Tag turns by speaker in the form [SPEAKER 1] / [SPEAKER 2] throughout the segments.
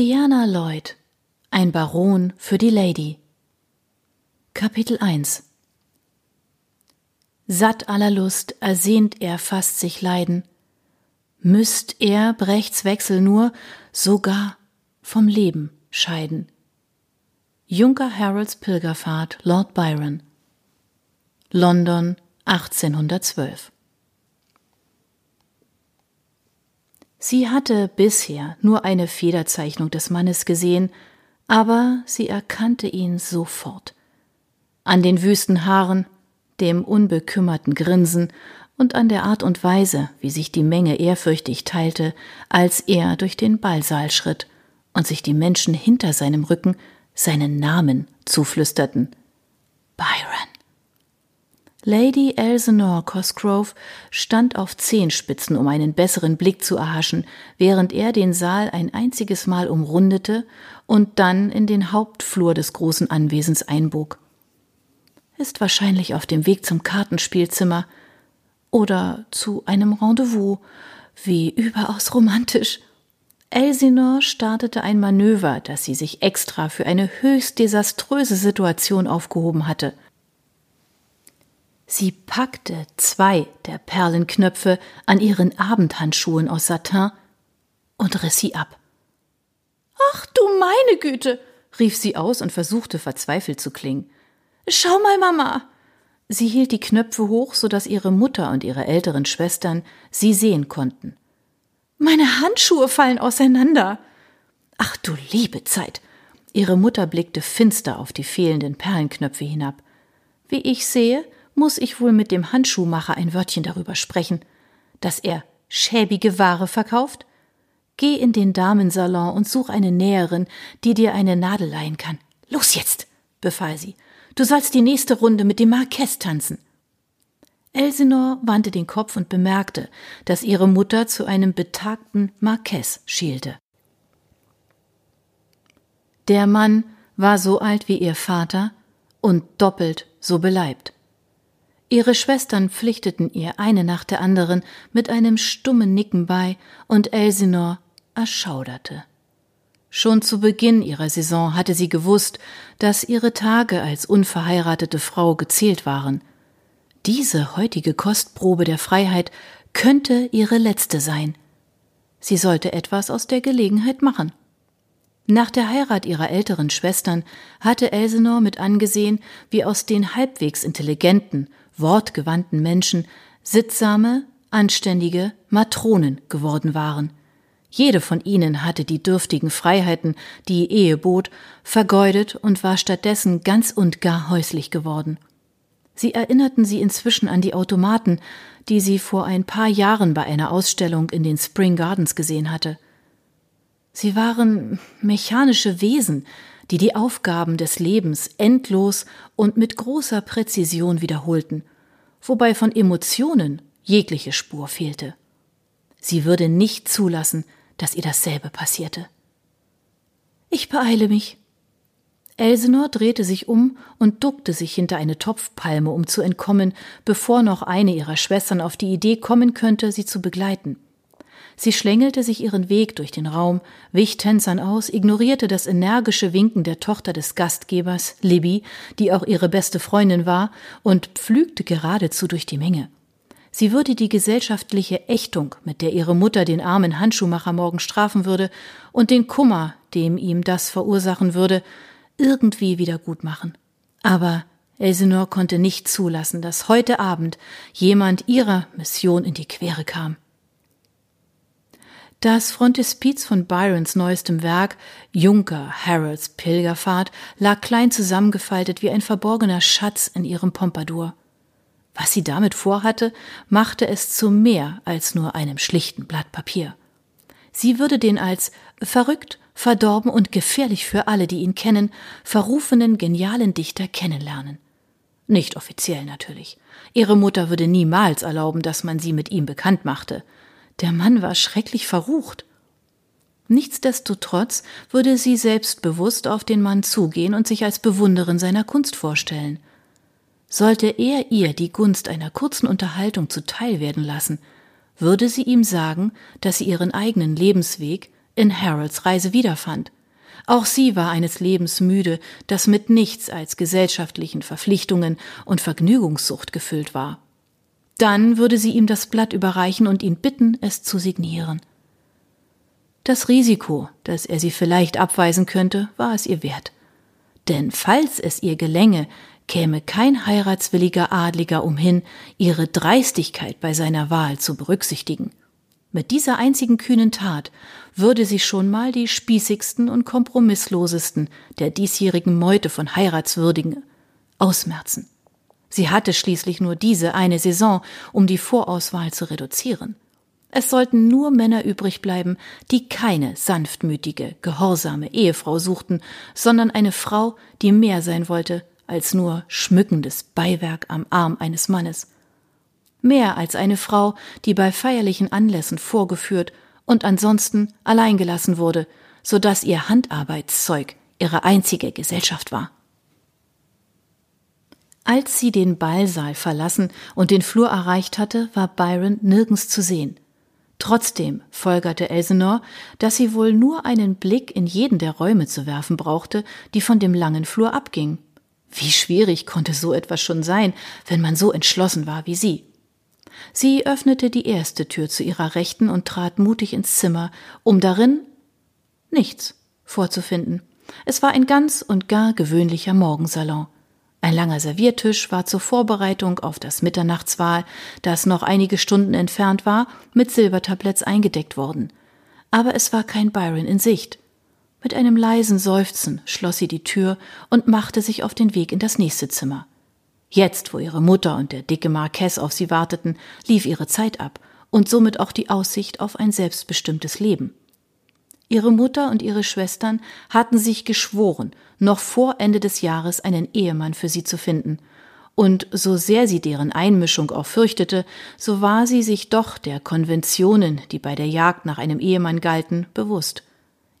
[SPEAKER 1] Diana Lloyd Ein Baron für die Lady. Kapitel 1 Satt aller Lust ersehnt er fast sich Leiden, müsst er Brechts Wechsel nur sogar vom Leben scheiden. Junker Harolds Pilgerfahrt Lord Byron. London 1812 Sie hatte bisher nur eine Federzeichnung des Mannes gesehen, aber sie erkannte ihn sofort. An den wüsten Haaren, dem unbekümmerten Grinsen und an der Art und Weise, wie sich die Menge ehrfürchtig teilte, als er durch den Ballsaal schritt und sich die Menschen hinter seinem Rücken seinen Namen zuflüsterten. Byron. Lady Elsinore Cosgrove stand auf Zehenspitzen, um einen besseren Blick zu erhaschen, während er den Saal ein einziges Mal umrundete und dann in den Hauptflur des großen Anwesens einbog. Ist wahrscheinlich auf dem Weg zum Kartenspielzimmer oder zu einem Rendezvous. Wie überaus romantisch. Elsinore startete ein Manöver, das sie sich extra für eine höchst desaströse Situation aufgehoben hatte – Sie packte zwei der Perlenknöpfe an ihren Abendhandschuhen aus Satin und riss sie ab. Ach du meine Güte, rief sie aus und versuchte verzweifelt zu klingen. Schau mal, Mama. Sie hielt die Knöpfe hoch, so dass ihre Mutter und ihre älteren Schwestern sie sehen konnten. Meine Handschuhe fallen auseinander. Ach du liebe Zeit. Ihre Mutter blickte finster auf die fehlenden Perlenknöpfe hinab. Wie ich sehe, muss ich wohl mit dem Handschuhmacher ein Wörtchen darüber sprechen, dass er schäbige Ware verkauft? Geh in den Damensalon und such eine Näherin, die dir eine Nadel leihen kann. Los jetzt, befahl sie. Du sollst die nächste Runde mit dem Marquess tanzen. Elsinore wandte den Kopf und bemerkte, dass ihre Mutter zu einem betagten Marquess schielte. Der Mann war so alt wie ihr Vater und doppelt so beleibt. Ihre Schwestern pflichteten ihr eine nach der anderen mit einem stummen Nicken bei, und Elsinore erschauderte. Schon zu Beginn ihrer Saison hatte sie gewusst, dass ihre Tage als unverheiratete Frau gezählt waren. Diese heutige Kostprobe der Freiheit könnte ihre letzte sein. Sie sollte etwas aus der Gelegenheit machen. Nach der Heirat ihrer älteren Schwestern hatte Elsinore mit angesehen, wie aus den halbwegs intelligenten wortgewandten Menschen sittsame, anständige Matronen geworden waren. Jede von ihnen hatte die dürftigen Freiheiten, die Ehe bot, vergeudet und war stattdessen ganz und gar häuslich geworden. Sie erinnerten sie inzwischen an die Automaten, die sie vor ein paar Jahren bei einer Ausstellung in den Spring Gardens gesehen hatte. Sie waren mechanische Wesen, die die Aufgaben des Lebens endlos und mit großer Präzision wiederholten, wobei von Emotionen jegliche Spur fehlte. Sie würde nicht zulassen, dass ihr dasselbe passierte. Ich beeile mich. Elsenor drehte sich um und duckte sich hinter eine Topfpalme, um zu entkommen, bevor noch eine ihrer Schwestern auf die Idee kommen könnte, sie zu begleiten. Sie schlängelte sich ihren Weg durch den Raum, wich Tänzern aus, ignorierte das energische Winken der Tochter des Gastgebers, Libby, die auch ihre beste Freundin war, und pflügte geradezu durch die Menge. Sie würde die gesellschaftliche Ächtung, mit der ihre Mutter den armen Handschuhmacher morgen strafen würde, und den Kummer, dem ihm das verursachen würde, irgendwie wieder gut machen. Aber Elsinore konnte nicht zulassen, dass heute Abend jemand ihrer Mission in die Quere kam. Das Frontispiz von Byrons neuestem Werk, Junker Harolds Pilgerfahrt, lag klein zusammengefaltet wie ein verborgener Schatz in ihrem Pompadour. Was sie damit vorhatte, machte es zu mehr als nur einem schlichten Blatt Papier. Sie würde den als verrückt, verdorben und gefährlich für alle, die ihn kennen, verrufenen genialen Dichter kennenlernen. Nicht offiziell natürlich. Ihre Mutter würde niemals erlauben, dass man sie mit ihm bekannt machte. Der Mann war schrecklich verrucht. Nichtsdestotrotz würde sie selbstbewusst auf den Mann zugehen und sich als Bewunderin seiner Kunst vorstellen. Sollte er ihr die Gunst einer kurzen Unterhaltung zuteil werden lassen, würde sie ihm sagen, dass sie ihren eigenen Lebensweg in Harolds Reise wiederfand. Auch sie war eines Lebens müde, das mit nichts als gesellschaftlichen Verpflichtungen und Vergnügungssucht gefüllt war. Dann würde sie ihm das Blatt überreichen und ihn bitten, es zu signieren. Das Risiko, dass er sie vielleicht abweisen könnte, war es ihr wert. Denn falls es ihr gelänge, käme kein heiratswilliger Adliger umhin, ihre Dreistigkeit bei seiner Wahl zu berücksichtigen. Mit dieser einzigen kühnen Tat würde sie schon mal die spießigsten und kompromisslosesten der diesjährigen Meute von Heiratswürdigen ausmerzen. Sie hatte schließlich nur diese eine Saison, um die Vorauswahl zu reduzieren. Es sollten nur Männer übrig bleiben, die keine sanftmütige, gehorsame Ehefrau suchten, sondern eine Frau, die mehr sein wollte als nur schmückendes Beiwerk am Arm eines Mannes. Mehr als eine Frau, die bei feierlichen Anlässen vorgeführt und ansonsten allein gelassen wurde, so dass ihr Handarbeitszeug ihre einzige Gesellschaft war. Als sie den Ballsaal verlassen und den Flur erreicht hatte, war Byron nirgends zu sehen. Trotzdem folgerte Elsenor, dass sie wohl nur einen Blick in jeden der Räume zu werfen brauchte, die von dem langen Flur abgingen. Wie schwierig konnte so etwas schon sein, wenn man so entschlossen war wie sie. Sie öffnete die erste Tür zu ihrer Rechten und trat mutig ins Zimmer, um darin nichts vorzufinden. Es war ein ganz und gar gewöhnlicher Morgensalon. Ein langer Serviertisch war zur Vorbereitung auf das Mitternachtswahl, das noch einige Stunden entfernt war, mit Silbertabletts eingedeckt worden. Aber es war kein Byron in Sicht. Mit einem leisen Seufzen schloss sie die Tür und machte sich auf den Weg in das nächste Zimmer. Jetzt, wo ihre Mutter und der dicke Marquess auf sie warteten, lief ihre Zeit ab und somit auch die Aussicht auf ein selbstbestimmtes Leben. Ihre Mutter und ihre Schwestern hatten sich geschworen, noch vor Ende des Jahres einen Ehemann für sie zu finden, und so sehr sie deren Einmischung auch fürchtete, so war sie sich doch der Konventionen, die bei der Jagd nach einem Ehemann galten, bewusst.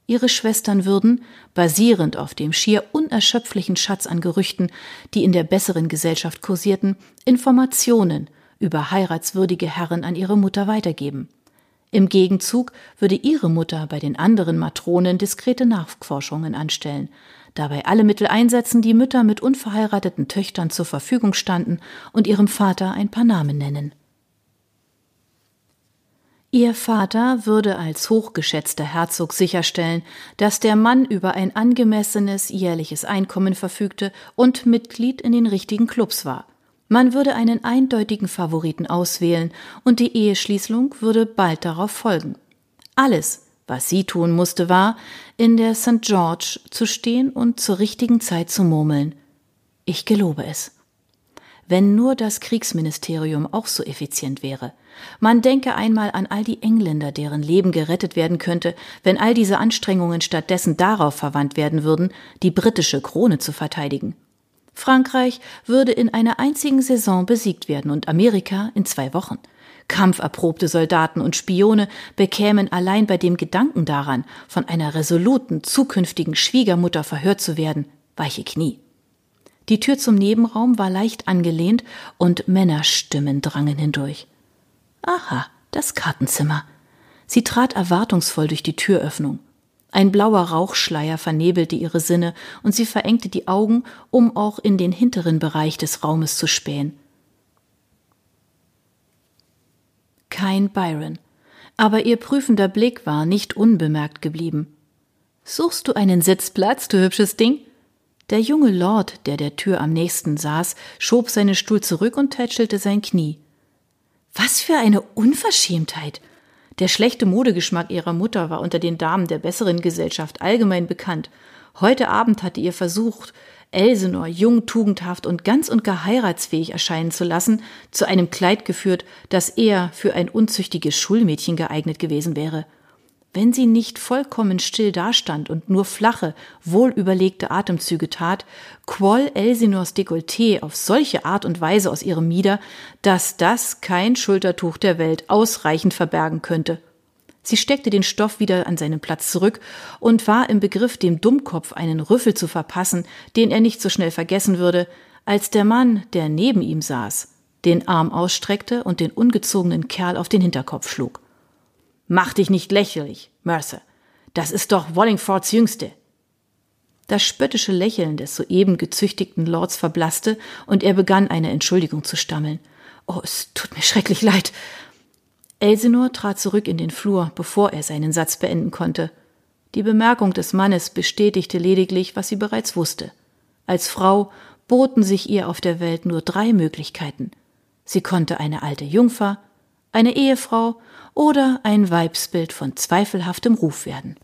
[SPEAKER 1] Ihre Schwestern würden, basierend auf dem schier unerschöpflichen Schatz an Gerüchten, die in der besseren Gesellschaft kursierten, Informationen über heiratswürdige Herren an ihre Mutter weitergeben. Im Gegenzug würde ihre Mutter bei den anderen Matronen diskrete Nachforschungen anstellen, dabei alle Mittel einsetzen, die Mütter mit unverheirateten Töchtern zur Verfügung standen und ihrem Vater ein paar Namen nennen. Ihr Vater würde als hochgeschätzter Herzog sicherstellen, dass der Mann über ein angemessenes jährliches Einkommen verfügte und Mitglied in den richtigen Clubs war. Man würde einen eindeutigen Favoriten auswählen und die Eheschließung würde bald darauf folgen. Alles, was sie tun musste, war, in der St. George zu stehen und zur richtigen Zeit zu murmeln. Ich gelobe es wenn nur das Kriegsministerium auch so effizient wäre. Man denke einmal an all die Engländer, deren Leben gerettet werden könnte, wenn all diese Anstrengungen stattdessen darauf verwandt werden würden, die britische Krone zu verteidigen. Frankreich würde in einer einzigen Saison besiegt werden und Amerika in zwei Wochen. Kampferprobte Soldaten und Spione bekämen allein bei dem Gedanken daran, von einer resoluten zukünftigen Schwiegermutter verhört zu werden, weiche Knie. Die Tür zum Nebenraum war leicht angelehnt und Männerstimmen drangen hindurch. Aha, das Kartenzimmer. Sie trat erwartungsvoll durch die Türöffnung. Ein blauer Rauchschleier vernebelte ihre Sinne und sie verengte die Augen, um auch in den hinteren Bereich des Raumes zu spähen. Kein Byron, aber ihr prüfender Blick war nicht unbemerkt geblieben. Suchst du einen Sitzplatz, du hübsches Ding? Der junge Lord, der der Tür am nächsten saß, schob seinen Stuhl zurück und tätschelte sein Knie. Was für eine Unverschämtheit! Der schlechte Modegeschmack ihrer Mutter war unter den Damen der besseren Gesellschaft allgemein bekannt. Heute Abend hatte ihr versucht, Elsenor jung, tugendhaft und ganz und gar heiratsfähig erscheinen zu lassen, zu einem Kleid geführt, das eher für ein unzüchtiges Schulmädchen geeignet gewesen wäre. Wenn sie nicht vollkommen still dastand und nur flache, wohlüberlegte Atemzüge tat, quoll Elsinors Dekolleté auf solche Art und Weise aus ihrem Mieder, dass das kein Schultertuch der Welt ausreichend verbergen könnte. Sie steckte den Stoff wieder an seinen Platz zurück und war im Begriff, dem Dummkopf einen Rüffel zu verpassen, den er nicht so schnell vergessen würde, als der Mann, der neben ihm saß, den Arm ausstreckte und den ungezogenen Kerl auf den Hinterkopf schlug. Mach dich nicht lächerlich, Mercer. Das ist doch Wallingfords Jüngste. Das spöttische Lächeln des soeben gezüchtigten Lords verblasste, und er begann eine Entschuldigung zu stammeln. Oh, es tut mir schrecklich leid. Elsinor trat zurück in den Flur, bevor er seinen Satz beenden konnte. Die Bemerkung des Mannes bestätigte lediglich, was sie bereits wusste. Als Frau boten sich ihr auf der Welt nur drei Möglichkeiten. Sie konnte eine alte Jungfer, eine Ehefrau oder ein Weibsbild von zweifelhaftem Ruf werden.